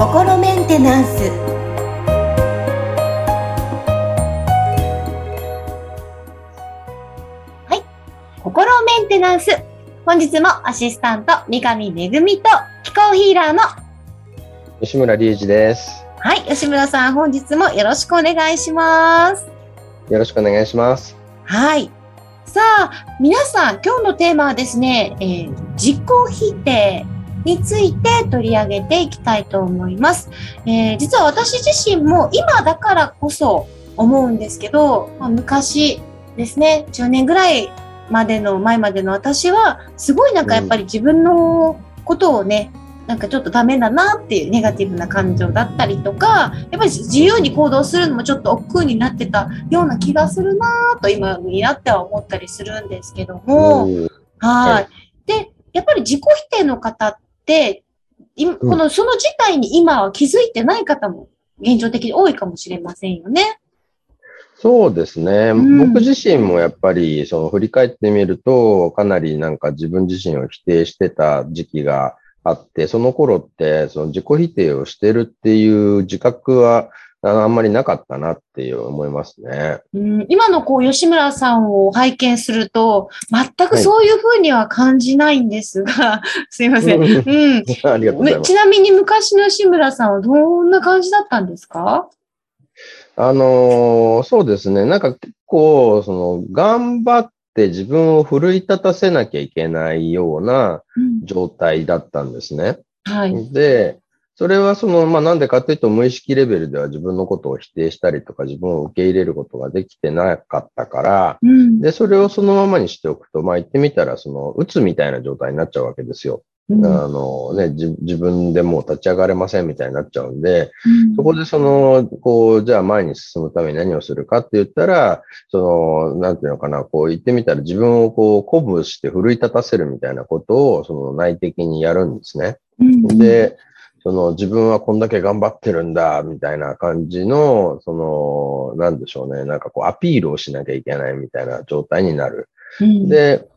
心メンテナンス。はい。心メンテナンス。本日もアシスタント三上恵と気候ヒーラーの吉村隆二です。はい。吉村さん本日もよろしくお願いします。よろしくお願いします。はいさあ皆さん今日のテーマはですね、えー、自己否定について取り上げていきたいと思います。えー、実は私自身も今だからこそ思うんですけど、まあ、昔ですね、10年ぐらいまでの前までの私は、すごいなんかやっぱり自分のことをね、なんかちょっとダメだなっていうネガティブな感情だったりとか、やっぱり自由に行動するのもちょっと億劫になってたような気がするなと今になっては思ったりするんですけども、はい。で、やっぱり自己否定の方っ、この、その事態に今は気づいてない方も現状的に多いかもしれませんよね。そうですね。うん、僕自身もやっぱり、その振り返ってみると、かなりなんか自分自身を否定してた時期があって、その頃って、その自己否定をしてるっていう自覚はあんまりなかったなっていう思いますね。うん、今のこう吉村さんを拝見すると、全くそういうふうには感じないんですが、はい、すいません。うん。ありがとうございます。ちなみに昔の吉村さんはどんな感じだったんですか？あのー、そうですね。なんか結構、その、頑張って自分を奮い立たせなきゃいけないような状態だったんですね。うん、はい。で、それはその、まあ、なんでかっていうと、無意識レベルでは自分のことを否定したりとか、自分を受け入れることができてなかったから、うん、で、それをそのままにしておくと、まあ、言ってみたら、その、うつみたいな状態になっちゃうわけですよ。うん、あのね、自分でもう立ち上がれませんみたいになっちゃうんで、うん、そこでその、こう、じゃあ前に進むために何をするかって言ったら、その、なんていうのかな、こう言ってみたら自分をこう鼓舞して奮い立たせるみたいなことを、その内的にやるんですね。で、その自分はこんだけ頑張ってるんだ、みたいな感じの、その、なんでしょうね、なんかこうアピールをしなきゃいけないみたいな状態になる。うん、で、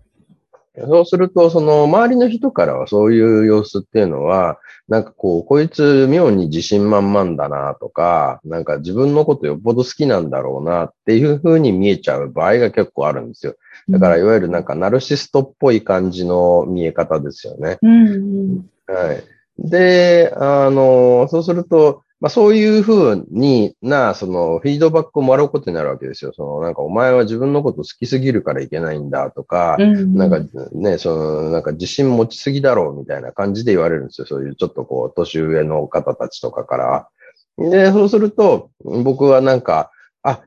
そうすると、その周りの人からはそういう様子っていうのは、なんかこう、こいつ妙に自信満々だなとか、なんか自分のことよっぽど好きなんだろうなっていうふうに見えちゃう場合が結構あるんですよ。だからいわゆるなんかナルシストっぽい感じの見え方ですよね。うんうん、はい。で、あの、そうすると、まあそういうふうにな、そのフィードバックをもらうことになるわけですよ。そのなんかお前は自分のこと好きすぎるからいけないんだとか、うん、なんかね、そのなんか自信持ちすぎだろうみたいな感じで言われるんですよ。そういうちょっとこう年上の方たちとかから。で、そうすると僕はなんか、あ、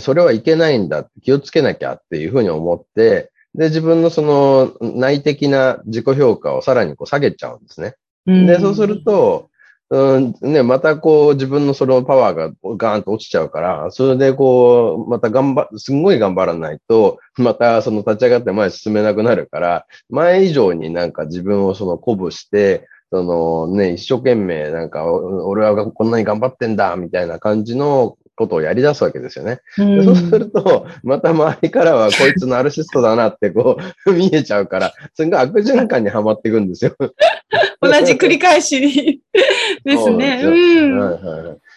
それはいけないんだ、気をつけなきゃっていうふうに思って、で、自分のその内的な自己評価をさらにこう下げちゃうんですね。で、そうすると、うんね、またこう自分のそのパワーがガーンと落ちちゃうから、それでこう、また頑張、すんごい頑張らないと、またその立ち上がって前進めなくなるから、前以上になんか自分をその鼓舞して、そのね、一生懸命なんか、俺はこんなに頑張ってんだ、みたいな感じのことをやり出すわけですよね。うん、そうすると、また周りからはこいつナルシストだなってこう 見えちゃうから、それが悪循環にはまっていくんですよ。同じ繰り返し ですね。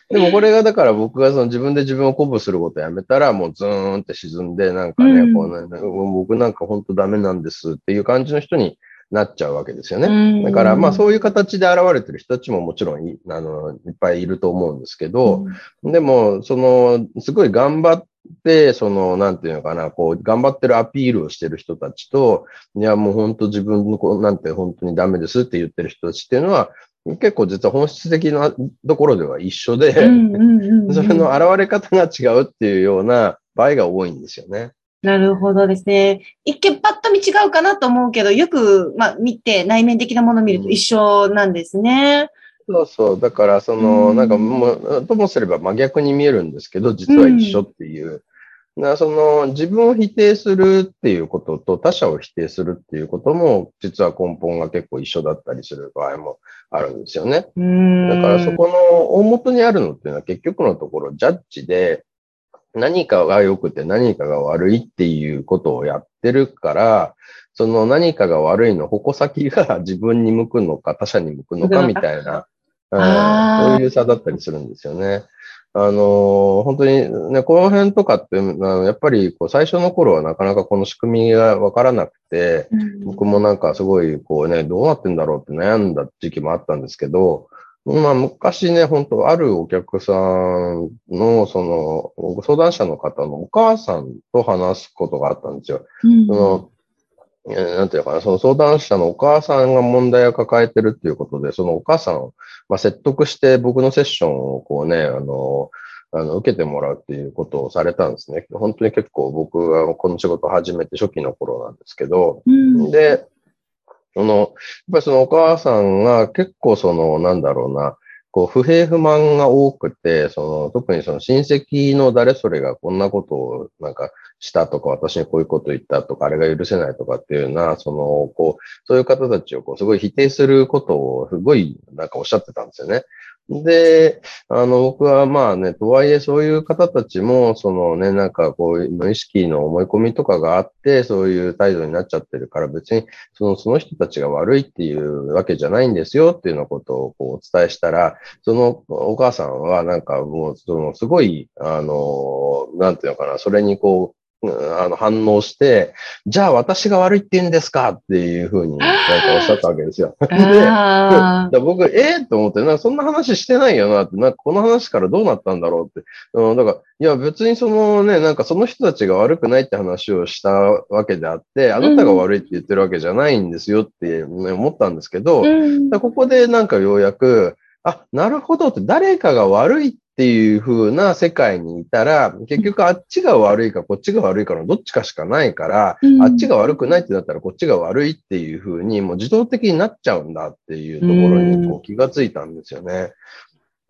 でもこれがだから僕がその自分で自分を鼓舞することをやめたらもうズーンって沈んでなんかね、うん、こうね僕なんか本当ダメなんですっていう感じの人になっちゃうわけですよね。だから、まあそういう形で現れてる人たちももちろんいあのいっぱいいると思うんですけど、うん、でも、その、すごい頑張って、その、なんていうのかな、こう、頑張ってるアピールをしてる人たちと、いや、もう本当自分の子なんて本当にダメですって言ってる人たちっていうのは、結構実は本質的なところでは一緒で、それの現れ方が違うっていうような場合が多いんですよね。なるほどですね。一見パッと見違うかなと思うけど、よく、まあ、見て内面的なものを見ると一緒なんですね。そうそう。だから、その、うん、なんかもう、ともすれば真逆に見えるんですけど、実は一緒っていう。うん、その、自分を否定するっていうことと他者を否定するっていうことも、実は根本が結構一緒だったりする場合もあるんですよね。だからそこの大元にあるのっていうのは結局のところジャッジで、何かが良くて何かが悪いっていうことをやってるから、その何かが悪いの、矛先が自分に向くのか、他者に向くのかみたいな、うん、そういう差だったりするんですよね。あの、本当にね、この辺とかって、やっぱりこう最初の頃はなかなかこの仕組みがわからなくて、うん、僕もなんかすごいこうね、どうなってんだろうって悩んだ時期もあったんですけど、まあ昔ね、本当あるお客さんの、その、ご相談者の方のお母さんと話すことがあったんですよ。うん、そのなんていうかな、その相談者のお母さんが問題を抱えてるっていうことで、そのお母さんを、まあ、説得して僕のセッションをこうね、あの、あの、受けてもらうっていうことをされたんですね。本当に結構僕がこの仕事を始めて初期の頃なんですけど、うん、で、その、やっぱりそのお母さんが結構その、なんだろうな、こう、不平不満が多くて、その、特にその親戚の誰それがこんなことをなんかしたとか、私にこういうこと言ったとか、あれが許せないとかっていうような、その、こう、そういう方たちをこう、すごい否定することをすごいなんかおっしゃってたんですよね。で、あの、僕はまあね、とはいえそういう方たちも、そのね、なんかこう、無意識の思い込みとかがあって、そういう態度になっちゃってるから、別に、その、その人たちが悪いっていうわけじゃないんですよっていうようなことをこうお伝えしたら、そのお母さんはなんかもう、その、すごい、あの、なんていうのかな、それにこう、あの反応して、じゃあ私が悪いって言うんですかっていうふうに なんかおっしゃったわけですよ。で、僕、ええー、と思って、なんかそんな話してないよなって、なんかこの話からどうなったんだろうって。うん、だから、いや別にそのね、なんかその人たちが悪くないって話をしたわけであって、あなたが悪いって言ってるわけじゃないんですよって、ね、思ったんですけど、うん、ここでなんかようやく、あ、なるほどって、誰かが悪いっっていう風な世界にいたら、結局あっちが悪いかこっちが悪いかのどっちかしかないから、うん、あっちが悪くないってなったらこっちが悪いっていう風にもう自動的になっちゃうんだっていうところにこう気がついたんですよね。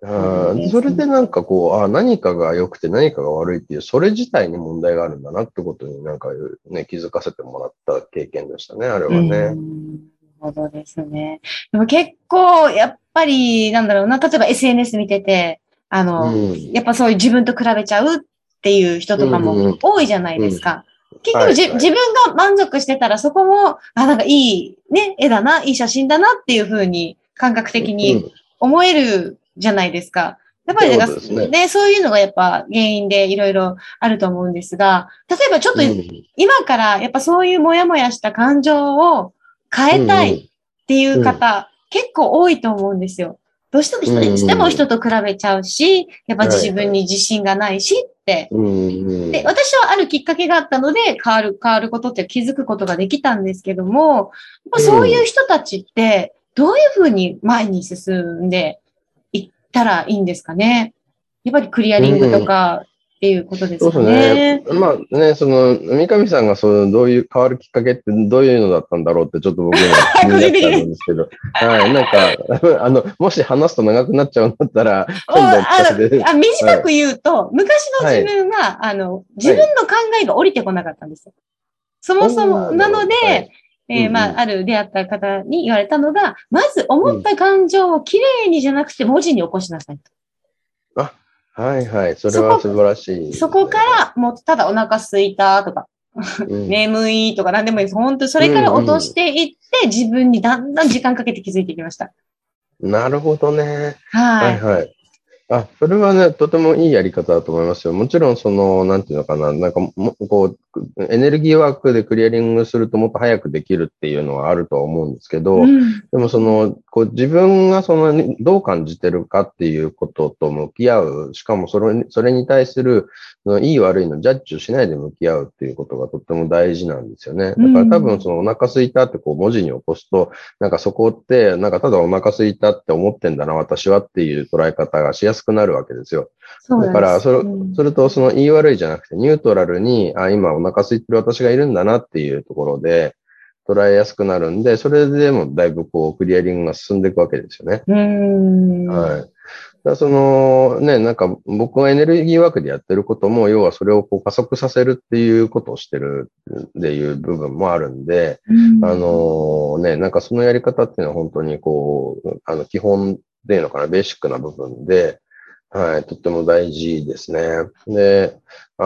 うん、それでなんかこう、あ何かが良くて何かが悪いっていう、それ自体に問題があるんだなってことになんかね、気づかせてもらった経験でしたね、あれはね。なるほどですね。でも結構、やっぱり、なんだろうな、例えば SNS 見てて、あの、うん、やっぱそういう自分と比べちゃうっていう人とかも多いじゃないですか。結局じ、はいはい、自分が満足してたらそこも、あ、なんかいいね、絵だな、いい写真だなっていうふうに感覚的に思えるじゃないですか。やっぱりなんか、ね、ね、そういうのがやっぱ原因でいろいろあると思うんですが、例えばちょっと今からやっぱそういうもやもやした感情を変えたいっていう方、結構多いと思うんですよ。どうしても人にしても人と比べちゃうし、やっぱ自分に自信がないしって。で、私はあるきっかけがあったので、変わる、変わることって気づくことができたんですけども、そういう人たちって、どういうふうに前に進んでいったらいいんですかね？やっぱりクリアリングとか、っていうことですね。そうですね。まあね、その、三上さんがその、どういう、変わるきっかけってどういうのだったんだろうってちょっと僕は気になっちゃうんですけど、はい、なんか、あの、もし話すと長くなっちゃうんだったら、今度聞かせて。あ短く言うと、はい、昔の自分は、はい、あの、自分の考えが降りてこなかったんですよ。そもそも、なので、えー、まあ、ある出会った方に言われたのが、まず思った感情をきれいにじゃなくて文字に起こしなさいと。あ、はいはい。それは素晴らしい、そこから、もうただお腹すいたとか、うん、眠いとか何でもいいです。本当それから落としていって、自分にだんだん時間かけて気づいてきました。なるほどね。はい。はいはいあ、それはね、とてもいいやり方だと思いますよ。もちろん、その、なんていうのかな、なんかも、こう、エネルギーワークでクリアリングするともっと早くできるっていうのはあるとは思うんですけど、うん、でもその、こう、自分がその、どう感じてるかっていうことと向き合う、しかもそれそれに対する、いい悪いのジャッジをしないで向き合うっていうことがとっても大事なんですよね。だから多分そのお腹すいたってこう文字に起こすと、なんかそこって、なんかただお腹すいたって思ってんだな、私はっていう捉え方がしやすくなるわけですよ。だから、それ、それとその言い悪いじゃなくて、ニュートラルに、あ、今お腹空いてる私がいるんだなっていうところで、捉えやすくなるんで、それでもだいぶこう、クリアリングが進んでいくわけですよね。はい。だそのね、なんか僕がエネルギーワークでやってることも、要はそれをこう加速させるっていうことをしてるっていう部分もあるんで、んあのね、なんかそのやり方っていうのは本当にこう、あの基本っていうのかな、ベーシックな部分で、はい、とっても大事ですね。で、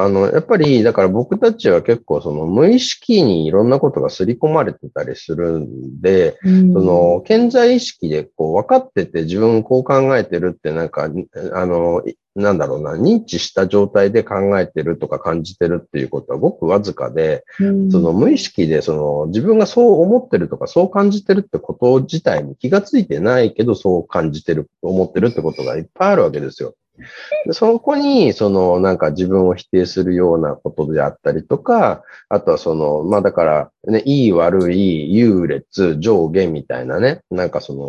あの、やっぱり、だから僕たちは結構その無意識にいろんなことが刷り込まれてたりするんで、うん、その、健在意識でこう分かってて自分こう考えてるってなんか、あの、なんだろうな、認知した状態で考えてるとか感じてるっていうことはごくわずかで、うん、その無意識でその自分がそう思ってるとかそう感じてるってこと自体に気がついてないけどそう感じてる、思ってるってことがいっぱいあるわけですよ。でそこに、その、なんか自分を否定するようなことであったりとか、あとはその、まあだから、ね、いい悪い、優劣、上下みたいなね、なんかその、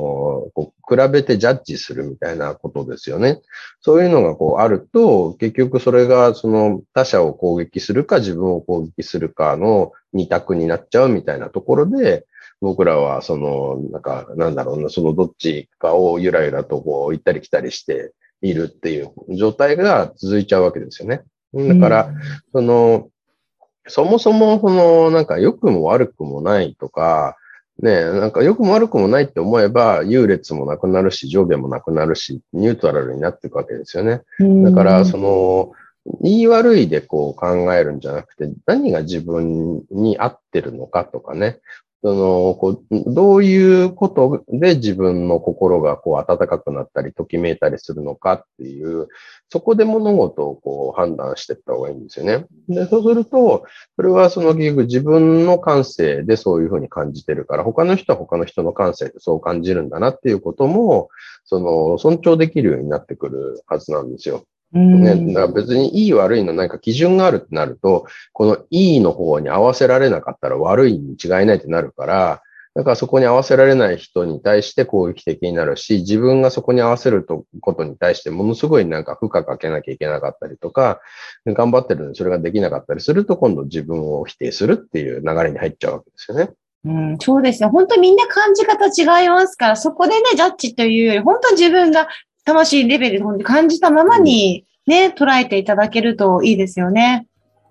こう比べてジャッジするみたいなことですよね。そういうのがこうあると、結局それがその他者を攻撃するか自分を攻撃するかの二択になっちゃうみたいなところで、僕らはその、なんか、なんだろうな、そのどっちかをゆらゆらとこう行ったり来たりして、いるっていう状態が続いちゃうわけですよね。だから、その、そもそも、その、なんか良くも悪くもないとか、ね、なんか良くも悪くもないって思えば、優劣もなくなるし、上下もなくなるし、ニュートラルになっていくわけですよね。だから、その、言い悪いでこう考えるんじゃなくて、何が自分に合ってるのかとかね、その、こう、どういうことで自分の心がこう温かくなったり、ときめいたりするのかっていう、そこで物事をこう判断していった方がいいんですよね。で、そうすると、それはその結局自分の感性でそういうふうに感じてるから、他の人は他の人の感性でそう感じるんだなっていうことも、その、尊重できるようになってくるはずなんですよ。ね、だから別にいい悪いの何か基準があるってなると、このいいの方に合わせられなかったら悪いに違いないってなるから、だからそこに合わせられない人に対して攻撃的になるし、自分がそこに合わせることに対してものすごいなんか負荷かけなきゃいけなかったりとか、頑張ってるのにそれができなかったりすると、今度自分を否定するっていう流れに入っちゃうわけですよね。うん、そうですね。本当みんな感じ方違いますから、そこでね、ジャッジというより、本当自分が魂レベルで感じたままにね、捉えていただけるといいですよね。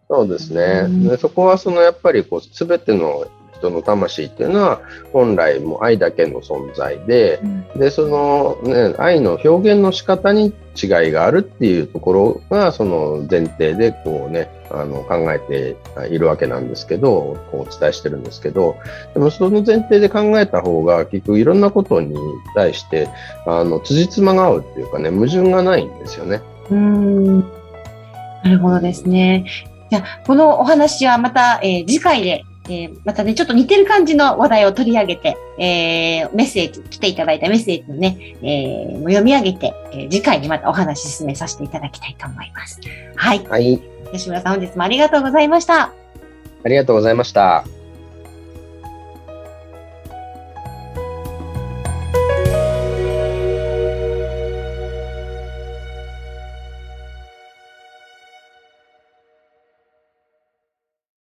そうですね。うん、でそこはそのやっぱりこう全ての人の魂っていうのは本来も愛だけの存在で、うん、でその、ね、愛の表現の仕方に違いがあるっていうところがその前提でこうねあの考えているわけなんですけどこうお伝えしてるんですけどでもその前提で考えた方が結局いろんなことに対してあの辻褄が合うっていうかね矛盾がないんですよね。うんなるほどですね。じゃあ、このお話はまた、えー、次回で、えー、またね、ちょっと似てる感じの話題を取り上げて、えー、メッセージ、来ていただいたメッセージをね、えー、読み上げて、えー、次回にまたお話進めさせていただきたいと思います。はい。はい。吉村さん、本日もありがとうございました。ありがとうございました。